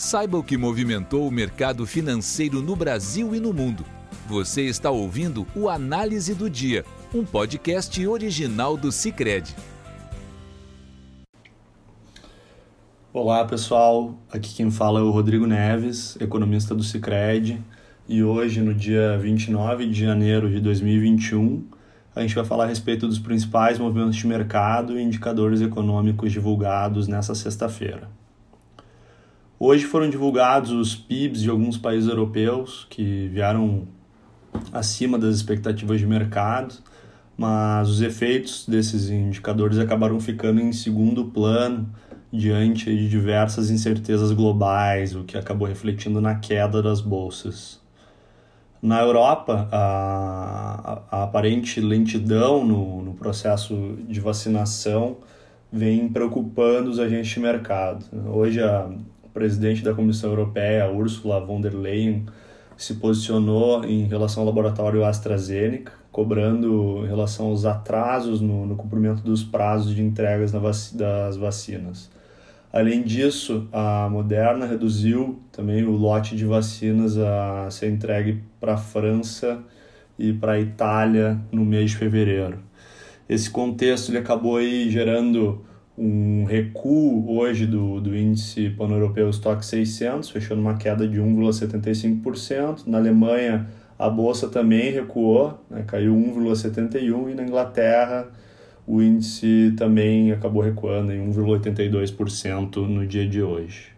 Saiba o que movimentou o mercado financeiro no Brasil e no mundo. Você está ouvindo o Análise do Dia, um podcast original do Cicred. Olá pessoal, aqui quem fala é o Rodrigo Neves, economista do Cicred, e hoje, no dia 29 de janeiro de 2021, a gente vai falar a respeito dos principais movimentos de mercado e indicadores econômicos divulgados nessa sexta-feira. Hoje foram divulgados os PIBs de alguns países europeus que vieram acima das expectativas de mercado, mas os efeitos desses indicadores acabaram ficando em segundo plano diante de diversas incertezas globais, o que acabou refletindo na queda das bolsas. Na Europa, a, a aparente lentidão no, no processo de vacinação vem preocupando os agentes de mercado. Hoje, a presidente da Comissão Europeia, Ursula von der Leyen, se posicionou em relação ao laboratório AstraZeneca, cobrando em relação aos atrasos no, no cumprimento dos prazos de entregas vac das vacinas. Além disso, a Moderna reduziu também o lote de vacinas a ser entregue para a França e para a Itália no mês de fevereiro. Esse contexto ele acabou aí gerando um recuo hoje do, do índice pan-europeu Stock 600, fechou numa queda de 1,75%. Na Alemanha, a bolsa também recuou, né, caiu 1,71%, e na Inglaterra, o índice também acabou recuando em 1,82% no dia de hoje.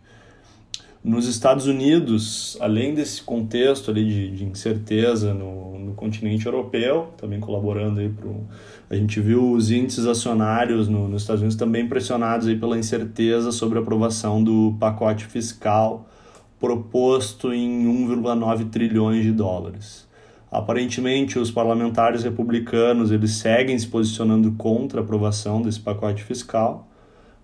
Nos Estados Unidos, além desse contexto ali de, de incerteza no, no, continente europeu, também colaborando aí para a gente viu os índices acionários no, nos Estados Unidos também pressionados aí pela incerteza sobre a aprovação do pacote fiscal proposto em 1,9 trilhões de dólares. Aparentemente, os parlamentares republicanos eles seguem se posicionando contra a aprovação desse pacote fiscal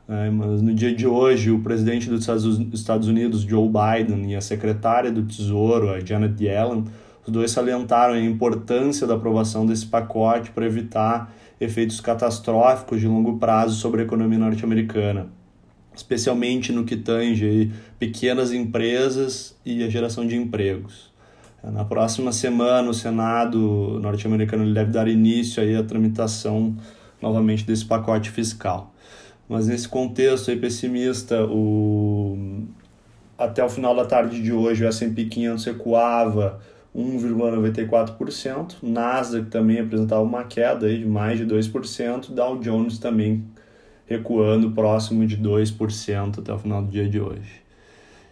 mas no dia de hoje, o presidente dos Estados Unidos, Joe Biden, e a secretária do Tesouro, a Janet Yellen, os dois salientaram a importância da aprovação desse pacote para evitar efeitos catastróficos de longo prazo sobre a economia norte-americana, especialmente no que tange pequenas empresas e a geração de empregos. Na próxima semana, o Senado norte-americano deve dar início aí à tramitação novamente desse pacote fiscal. Mas nesse contexto aí pessimista, o... até o final da tarde de hoje o S&P 500 recuava 1,94%, Nasdaq também apresentava uma queda aí de mais de 2%, Dow Jones também recuando próximo de 2% até o final do dia de hoje.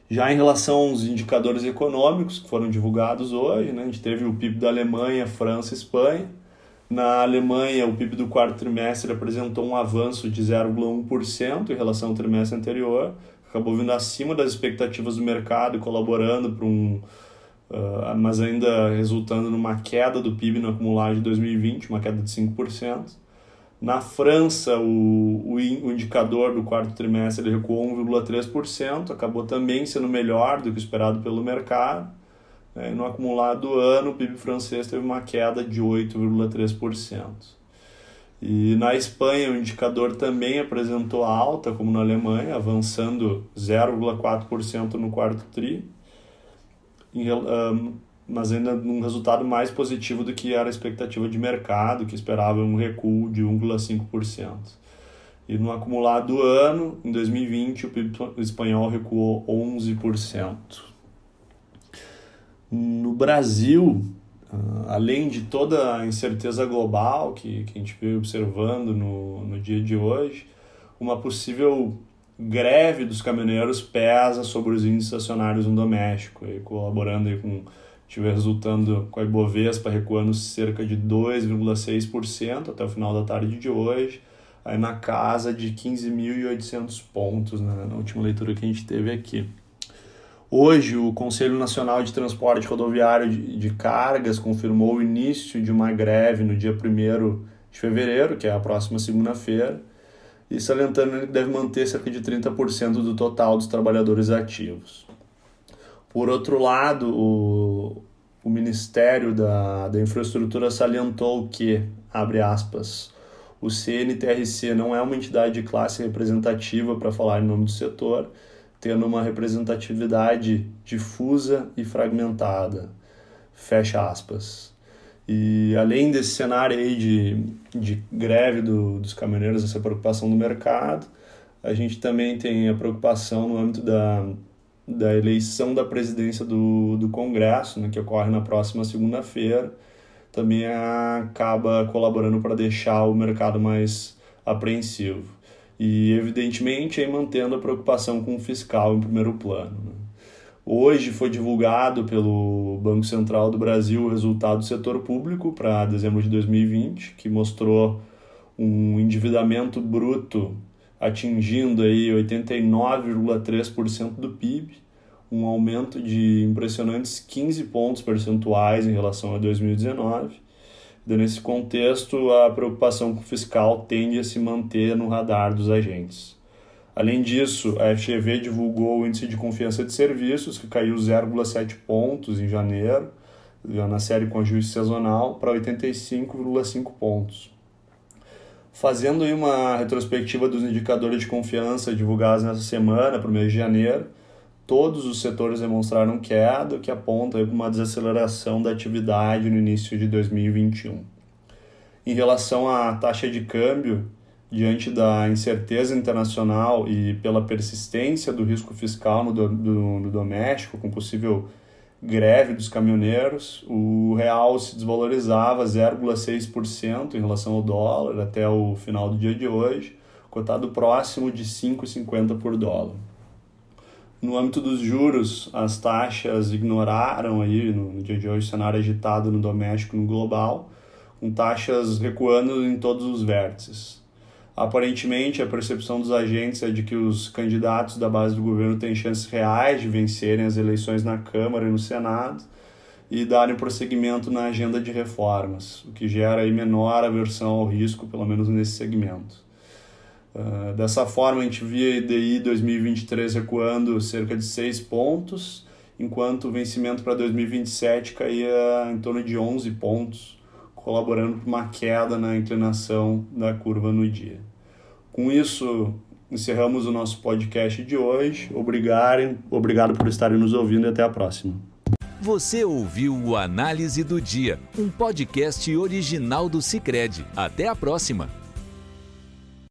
Já em relação aos indicadores econômicos que foram divulgados hoje, né, a gente teve o PIB da Alemanha, França e Espanha, na Alemanha, o PIB do quarto trimestre apresentou um avanço de 0,1% em relação ao trimestre anterior, acabou vindo acima das expectativas do mercado e colaborando para um. Uh, mas ainda resultando numa queda do PIB no acumulado de 2020, uma queda de 5%. Na França, o, o, o indicador do quarto trimestre recuou 1,3%, acabou também sendo melhor do que esperado pelo mercado. Né? No acumulado do ano, o PIB francês teve uma queda de 8,3%. E na Espanha, o indicador também apresentou alta, como na Alemanha, avançando 0,4% no quarto TRI, mas ainda um resultado mais positivo do que era a expectativa de mercado, que esperava um recuo de 1,5%. E no acumulado do ano, em 2020, o PIB espanhol recuou 11%. No Brasil, ah, além de toda a incerteza global que, que a gente veio observando no, no dia de hoje, uma possível greve dos caminhoneiros pesa sobre os índices acionários no doméstico, e colaborando aí com estiver resultando com a Ibovespa recuando cerca de 2,6% até o final da tarde de hoje, aí na casa de 15.800 pontos né, na última leitura que a gente teve aqui. Hoje, o Conselho Nacional de Transporte Rodoviário de Cargas confirmou o início de uma greve no dia 1 de fevereiro, que é a próxima segunda-feira, e salientando que deve manter cerca de 30% do total dos trabalhadores ativos. Por outro lado, o, o Ministério da, da Infraestrutura salientou que, abre aspas, o CNTRC não é uma entidade de classe representativa para falar em nome do setor, tendo uma representatividade difusa e fragmentada. Fecha aspas. E além desse cenário aí de, de greve do, dos caminhoneiros, essa preocupação do mercado, a gente também tem a preocupação no âmbito da, da eleição da presidência do, do Congresso, né, que ocorre na próxima segunda-feira, também acaba colaborando para deixar o mercado mais apreensivo. E, evidentemente, aí mantendo a preocupação com o fiscal em primeiro plano. Né? Hoje foi divulgado pelo Banco Central do Brasil o resultado do setor público para dezembro de 2020, que mostrou um endividamento bruto atingindo aí 89,3% do PIB, um aumento de impressionantes 15 pontos percentuais em relação a 2019. Nesse contexto, a preocupação com o fiscal tende a se manter no radar dos agentes. Além disso, a FGV divulgou o índice de confiança de serviços, que caiu 0,7 pontos em janeiro, na série com ajuste sazonal, para 85,5 pontos. Fazendo aí uma retrospectiva dos indicadores de confiança divulgados nessa semana, para o mês de janeiro, todos os setores demonstraram queda, o que aponta para uma desaceleração da atividade no início de 2021. Em relação à taxa de câmbio, diante da incerteza internacional e pela persistência do risco fiscal no, do, no doméstico, com possível greve dos caminhoneiros, o real se desvalorizava 0,6% em relação ao dólar até o final do dia de hoje, cotado próximo de 5,50 por dólar. No âmbito dos juros, as taxas ignoraram aí no dia de hoje cenário agitado no doméstico e no global, com taxas recuando em todos os vértices. Aparentemente, a percepção dos agentes é de que os candidatos da base do governo têm chances reais de vencerem as eleições na Câmara e no Senado e darem prosseguimento na agenda de reformas, o que gera aí menor aversão ao risco, pelo menos nesse segmento. Uh, dessa forma, a gente via IDI 2023 recuando cerca de 6 pontos, enquanto o vencimento para 2027 caía em torno de 11 pontos, colaborando para uma queda na inclinação da curva no dia. Com isso, encerramos o nosso podcast de hoje. Obrigado, obrigado por estarem nos ouvindo e até a próxima. Você ouviu o Análise do Dia, um podcast original do Cicred. Até a próxima!